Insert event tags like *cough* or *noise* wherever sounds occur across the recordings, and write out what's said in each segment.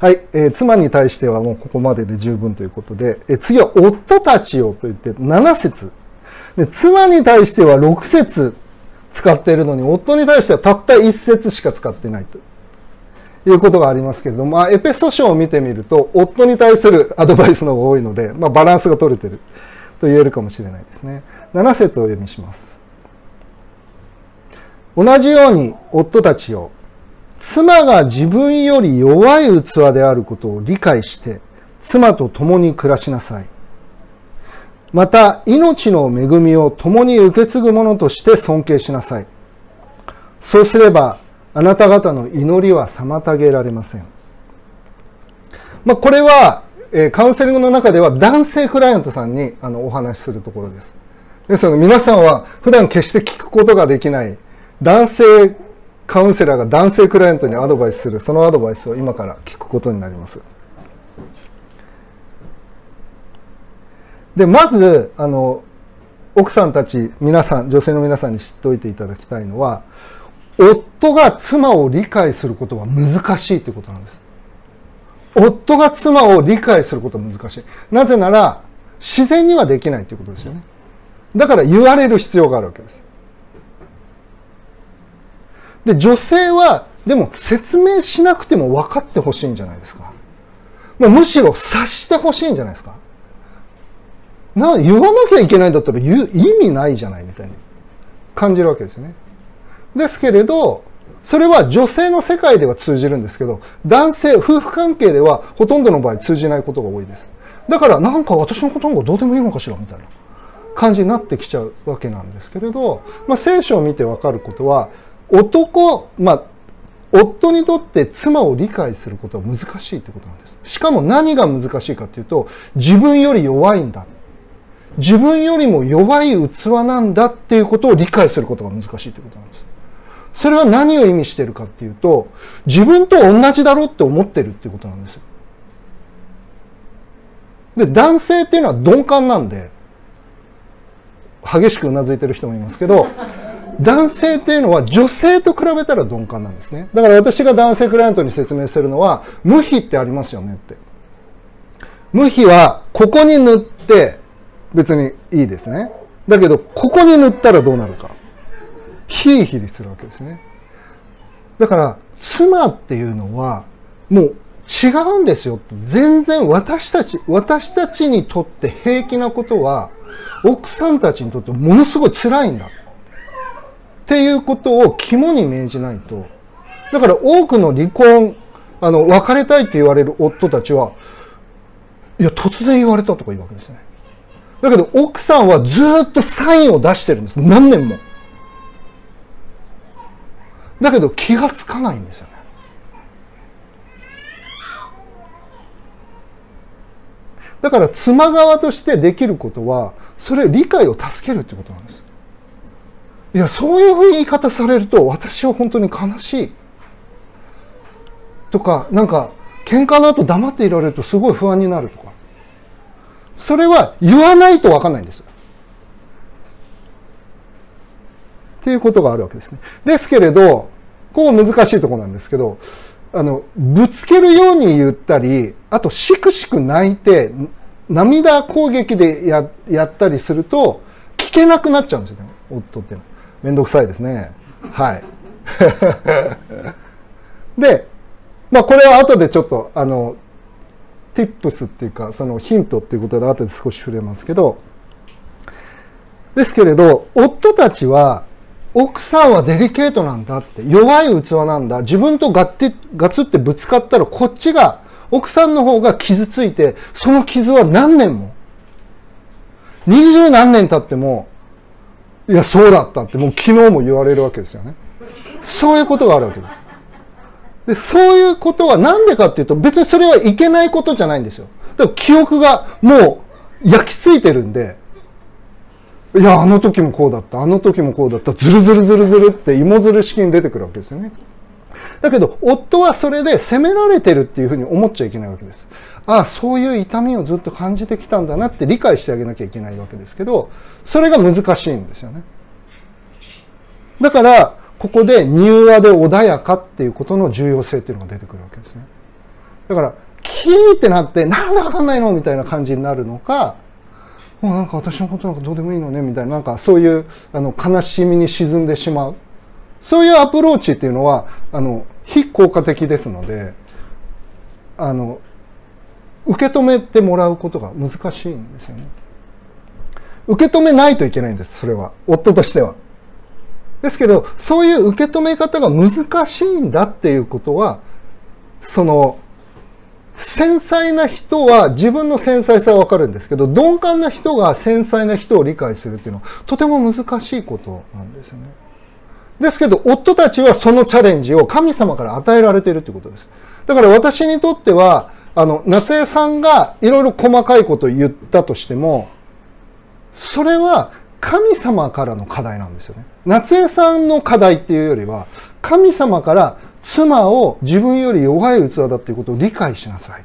はい、えー、妻に対してはもうここまでで十分ということで、えー、次は夫たちをと言って7節で。妻に対しては6節使っているのに、夫に対してはたった1節しか使ってないということがありますけれども、まあ、エペソ書を見てみると、夫に対するアドバイスの方が多いので、まあ、バランスが取れてると言えるかもしれないですね。7節を読みします。同じように夫たちを妻が自分より弱い器であることを理解して、妻と共に暮らしなさい。また、命の恵みを共に受け継ぐ者として尊敬しなさい。そうすれば、あなた方の祈りは妨げられません。まあ、これは、カウンセリングの中では男性クライアントさんにあのお話しするところです。ですので皆さんは普段決して聞くことができない男性カウンセラーが男性クライアントにアドバイスするそのアドバイスを今から聞くことになります。でまずあの奥さんたち皆さん女性の皆さんに知っておいていただきたいのは夫が妻を理解することは難しいということなんです。夫が妻を理解することは難しい。なぜなら自然にはできないということですよね。だから言われる必要があるわけです。で、女性は、でも説明しなくても分かってほしいんじゃないですか。まあ、むしろ察してほしいんじゃないですか。な言わなきゃいけないんだったら言う意味ないじゃないみたいに感じるわけですね。ですけれど、それは女性の世界では通じるんですけど、男性、夫婦関係ではほとんどの場合通じないことが多いです。だからなんか私のことなんかどうでもいいのかしらみたいな感じになってきちゃうわけなんですけれど、まあ、聖書を見てわかることは、男、まあ、夫にとって妻を理解することは難しいということなんです。しかも何が難しいかというと、自分より弱いんだ。自分よりも弱い器なんだっていうことを理解することが難しいということなんです。それは何を意味してるかっていうと、自分と同じだろうって思ってるってことなんです。で、男性っていうのは鈍感なんで、激しくうなずいてる人もいますけど、男性っていうのは女性と比べたら鈍感なんですね。だから私が男性クライアントに説明するのは、無比ってありますよねって。無比は、ここに塗って別にいいですね。だけど、ここに塗ったらどうなるか。ヒリヒリするわけですね。だから、妻っていうのは、もう違うんですよって。全然私たち、私たちにとって平気なことは、奥さんたちにとってものすごい辛いんだ。っていうことを肝に銘じないと。だから多くの離婚、あの、別れたいって言われる夫たちは、いや、突然言われたとか言うわけですね。だけど奥さんはずっとサインを出してるんです。何年も。だけど気がつかないんですよね。だから妻側としてできることは、それ理解を助けるってことなんです。いや、そういう言い方されると、私は本当に悲しい。とか、なんか、喧嘩の後黙っていられるとすごい不安になるとか。それは言わないとわかんないんです。っていうことがあるわけですね。ですけれど、こう難しいところなんですけど、あの、ぶつけるように言ったり、あと、しくしく泣いて、涙攻撃でややったりすると、聞けなくなっちゃうんですよね、夫っていうのは。めんどくさいですね。はい。*laughs* で、まあこれは後でちょっと、あの、ティップスっていうか、そのヒントっていうことで後で少し触れますけど、ですけれど、夫たちは、奥さんはデリケートなんだって、弱い器なんだ、自分とガッてガツってぶつかったらこっちが、奥さんの方が傷ついて、その傷は何年も、二十何年経っても、いや、そうだったってもう昨日も言われるわけですよね。そういうことがあるわけです。で、そういうことはなんでかっていうと、別にそれはいけないことじゃないんですよ。だから記憶がもう焼き付いてるんで、いや、あの時もこうだった、あの時もこうだった、ずるずるずるずるって芋づる式に出てくるわけですよね。だけど、夫はそれで責められてるっていうふうに思っちゃいけないわけです。ああ、そういう痛みをずっと感じてきたんだなって理解してあげなきゃいけないわけですけど、それが難しいんですよね。だから、ここで柔和で穏やかっていうことの重要性っていうのが出てくるわけですね。だから、キーってなって、なんでわかんないのみたいな感じになるのか、もうなんか私のことなんかどうでもいいのねみたいな、なんかそういうあの悲しみに沈んでしまう。そういうアプローチっていうのは、あの、非効果的ですので、あの、受け止めてもらうことが難しいんですよね。受け止めないといけないんです、それは。夫としては。ですけど、そういう受け止め方が難しいんだっていうことは、その、繊細な人は自分の繊細さはわかるんですけど、鈍感な人が繊細な人を理解するっていうのはとても難しいことなんですよね。ですけど、夫たちはそのチャレンジを神様から与えられているということです。だから私にとっては、あの、夏江さんがいろいろ細かいことを言ったとしても、それは神様からの課題なんですよね。夏江さんの課題っていうよりは、神様から妻を自分より弱い器だっていうことを理解しなさい。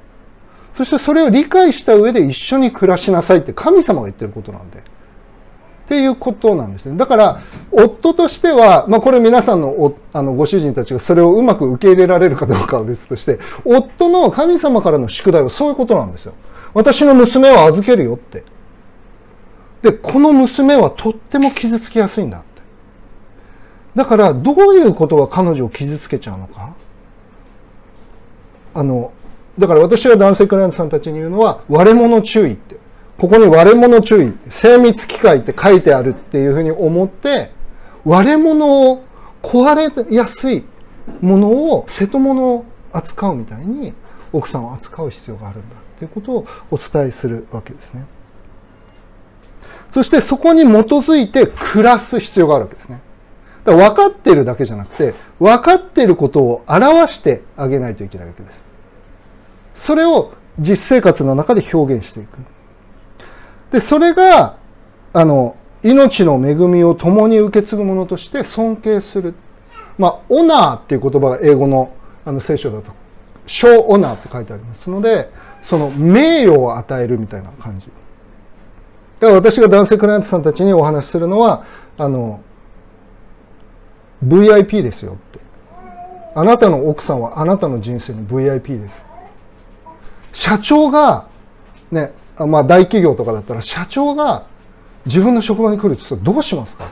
そしてそれを理解した上で一緒に暮らしなさいって神様が言ってることなんで。っていうことなんですね。だから、夫としては、まあこれ皆さんのおあのご主人たちがそれをうまく受け入れられるかどうかは別として、夫の神様からの宿題はそういうことなんですよ。私の娘を預けるよって。で、この娘はとっても傷つきやすいんだって。だから、どういうことが彼女を傷つけちゃうのかあの、だから私が男性クライアントさんたちに言うのは、割れ物注意って。ここに割れ物注意、精密機械って書いてあるっていうふうに思って、割れ物を壊れやすいものを、瀬戸物を扱うみたいに、奥さんを扱う必要があるんだっていうことをお伝えするわけですね。そしてそこに基づいて暮らす必要があるわけですね。だから分かってるだけじゃなくて、分かってることを表してあげないといけないわけです。それを実生活の中で表現していく。で、それが、あの、命の恵みを共に受け継ぐものとして尊敬する。まあ、オナーっていう言葉が英語のあの聖書だと、小オナーって書いてありますので、その名誉を与えるみたいな感じ。だから私が男性クライアントさんたちにお話しするのは、あの、VIP ですよって。あなたの奥さんはあなたの人生の VIP です。社長が、ね、まあ大企業とかだったら社長が自分の職場に来るとどうしますか？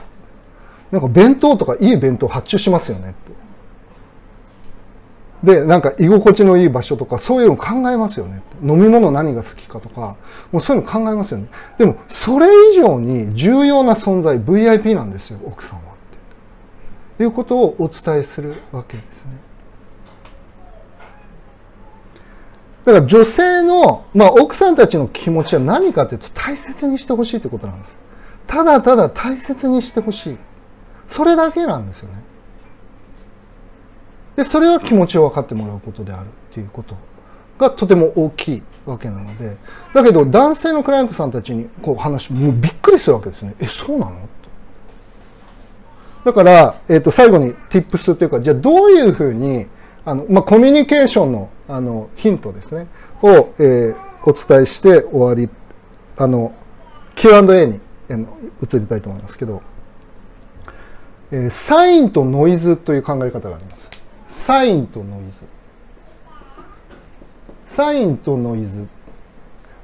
なんか弁当とかいい弁当発注しますよねって。で、なんか居心地のいい場所とかそういうの考えますよね。飲み物何が好きかとか、もうそういうの考えますよね。でも、それ以上に重要な存在、VIP なんですよ、奥さんは。っていうことをお伝えするわけですね。だから女性の、まあ奥さんたちの気持ちは何かというと大切にしてほしいということなんです。ただただ大切にしてほしい。それだけなんですよね。で、それは気持ちを分かってもらうことであるっていうことがとても大きいわけなので、だけど男性のクライアントさんたちにこう話、もうびっくりするわけですね。え、そうなの？だから、えっ、ー、と、最後に tips というか、じゃあどういうふうに、あの、まあ、コミュニケーションの、あの、ヒントですね、を、えー、お伝えして終わり、あの、Q&A に移りたいと思いますけど、えー、サインとノイズという考え方があります。サインとノイズ。サインとノイズ。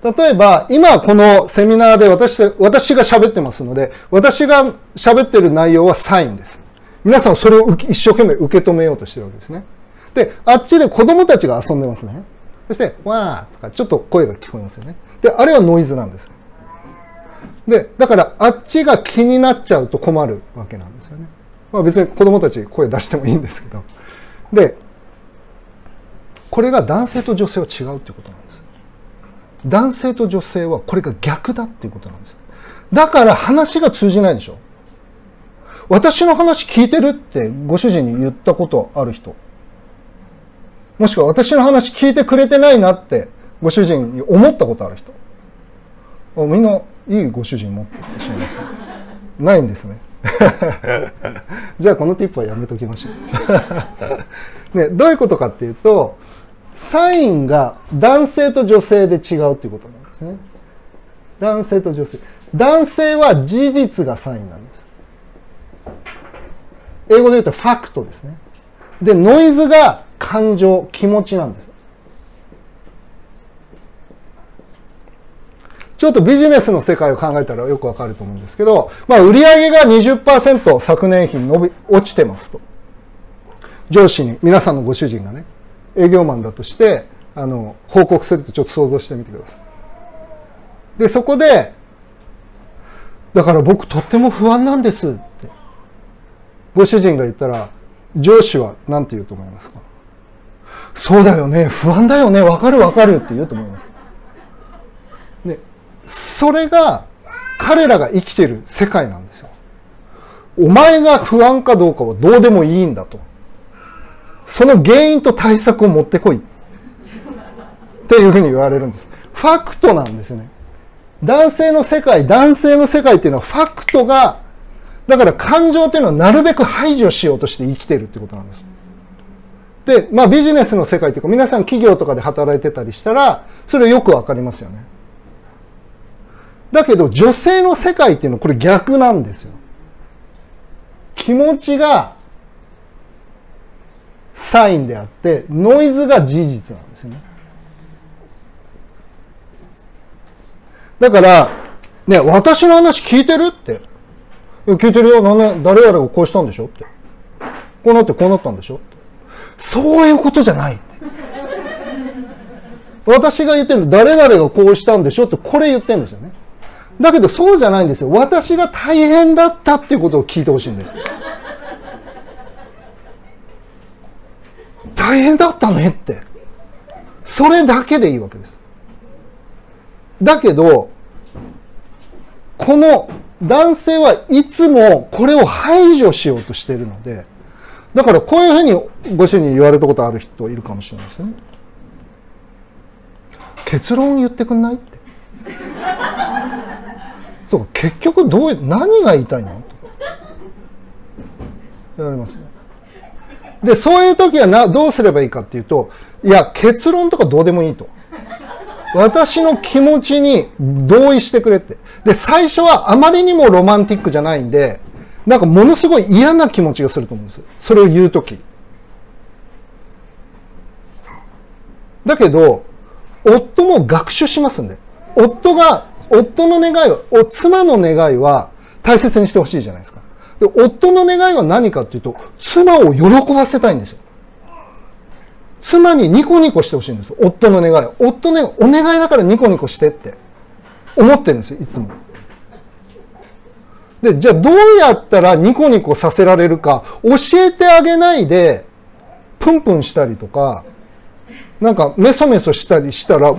例えば、今このセミナーで私私が喋ってますので、私が喋ってる内容はサインです。皆さんそれを一生懸命受け止めようとしてるわけですね。で、あっちで子供たちが遊んでますね。そして、わーとか、ちょっと声が聞こえますよね。で、あれはノイズなんです。で、だから、あっちが気になっちゃうと困るわけなんですよね。まあ別に子供たち声出してもいいんですけど。で、これが男性と女性は違うっていうことなんです。男性と女性はこれが逆だっていうことなんです。だから話が通じないでしょ私の話聞いてるってご主人に言ったことある人。もしくは私の話聞いてくれてないなってご主人に思ったことある人。あみんないいご主人持ってらっしゃいます、ないんですね。*laughs* じゃあこのティップはやめときましょう。*laughs* ね、どういうことかっていうと、サインが男性と女性で違うということなんですね。男性と女性。男性は事実がサインなんです。英語で言うとファクトですね。で、ノイズが感情、気持ちなんです。ちょっとビジネスの世界を考えたらよくわかると思うんですけど、まあ、売上が20%昨年比伸び、落ちてますと。上司に、皆さんのご主人がね、営業マンだとして、あの、報告するとちょっと想像してみてください。で、そこで、だから僕とっても不安なんですって、ご主人が言ったら、上司は何て言うと思いますか？そうだよね、不安だよね、わかるわかるって言うと思います。それが彼らが生きてる世界なんですよ。お前が不安かどうかはどうでもいいんだと。その原因と対策を持ってこい。っていうふうに言われるんです。ファクトなんですね。男性の世界、男性の世界っていうのはファクトが、だから感情っていうのはなるべく排除しようとして生きてるってことなんです。で、まあビジネスの世界っていうか皆さん企業とかで働いてたりしたら、それよくわかりますよね。だけど女性の世界っていうのはこれ逆なんですよ。気持ちがサインであって、ノイズが事実なんですね。だから、ね、私の話聞いてるって。聞いてるよ。なん誰々がこうしたんでしょって。こうなってこうなったんでしょ。そういうことじゃない。私が言ってるの、誰々がこうしたんでしょって、これ言ってるんですよね。だけどそうじゃないんですよ。私が大変だったっていうことを聞いてほしいんだよ。大変だったねって。それだけでいいわけです。だけど、この男性はいつもこれを排除しようとしているので、だからこういうふうにご主人に言われたことある人いるかもしれないですね。結論言ってくんないって。と結局どう何が言いたいの？と言われますね。で、そういう時はなどうすればいいかっていうと、いや、結論とかどうでもいいと。私の気持ちに同意してくれって。で、最初はあまりにもロマンティックじゃないんで、なんかものすごい嫌な気持ちがすると思うんです。それを言うとき。だけど、夫も学習しますんで。夫が夫の願いは、お妻の願いは大切にしてほしいじゃないですか。で、夫の願いは何かっていうと、妻を喜ばせたいんですよ。妻にニコニコしてほしいんです。夫の願い。夫ね、お願いだからニコニコしてって思ってるんですよ、いつも。で、じゃあどうやったらニコニコさせられるか教えてあげないで、プンプンしたりとか、なんかメソメソしたりしたら、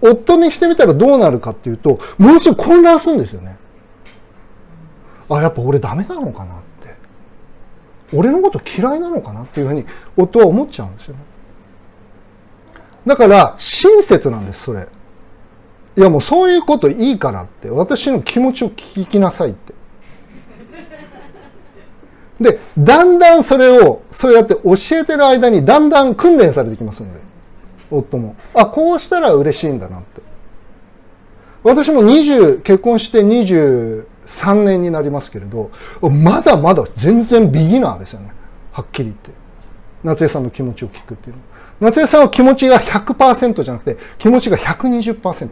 夫にしてみたらどうなるかっていうと、ものすごい混乱するんですよね。あ、やっぱ俺ダメなのかなって。俺のこと嫌いなのかなっていうふうに夫は思っちゃうんですよね。だから、親切なんです、それ。いやもうそういうこといいからって、私の気持ちを聞きなさいって。で、だんだんそれを、そうやって教えてる間に、だんだん訓練されてきますので。夫も。あ、こうしたら嬉しいんだなって。私も20、結婚して23年になりますけれど、まだまだ全然ビギナーですよね。はっきり言って。夏江さんの気持ちを聞くっていうの。夏江さんは気持ちが100%じゃなくて、気持ちが120%。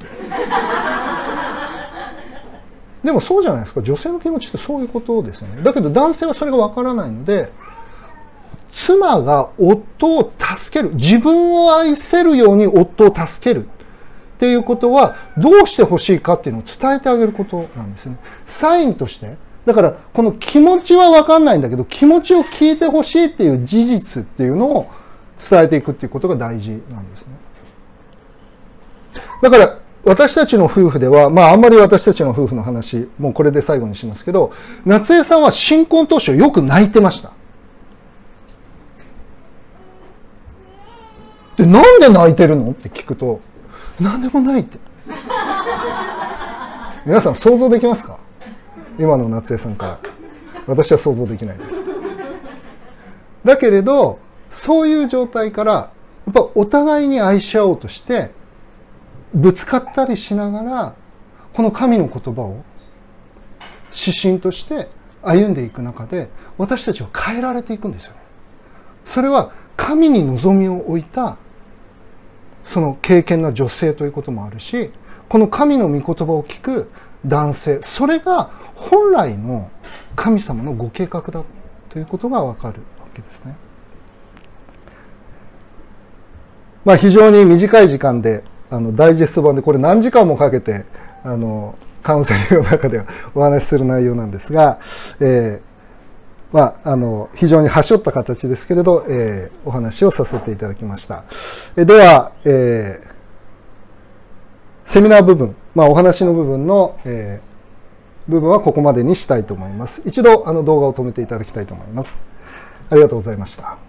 でもそうじゃないですか。女性の気持ちってそういうことですよね。だけど男性はそれがわからないので、妻が夫を助ける。自分を愛せるように夫を助ける。っていうことは、どうしてほしいかっていうのを伝えてあげることなんですね。サインとして。だから、この気持ちはわかんないんだけど、気持ちを聞いてほしいっていう事実っていうのを伝えていくっていうことが大事なんですね。だから、私たちの夫婦では、まああんまり私たちの夫婦の話、もうこれで最後にしますけど、夏江さんは新婚当初よく泣いてました。で、なんで泣いてるの？って聞くと、なんでもないって。*laughs* 皆さん想像できますか？今の夏江さんから。私は想像できないです。だけれど、そういう状態から、やっぱお互いに愛し合おうとして、ぶつかったりしながら、この神の言葉を指針として歩んでいく中で、私たちは変えられていくんですよね。それは神に望みを置いたその経験な女性ということもあるし、この神の御言葉を聞く男性それが本来の神様のご計画だということがわかるわけですね。まあ、非常に短い時間であのダイジェスト版でこれ何時間もかけてあのカウンセリングの中で *laughs* お話しする内容なんですが、えー、まあ、あの非常にはしょった形ですけれど、えー、お話をさせていただきました。えでは、えー、セミナー部分、まあ、お話の部分の、えー、部分はここまでにしたいと思います。一度あの動画を止めていただきたいと思います。ありがとうございました。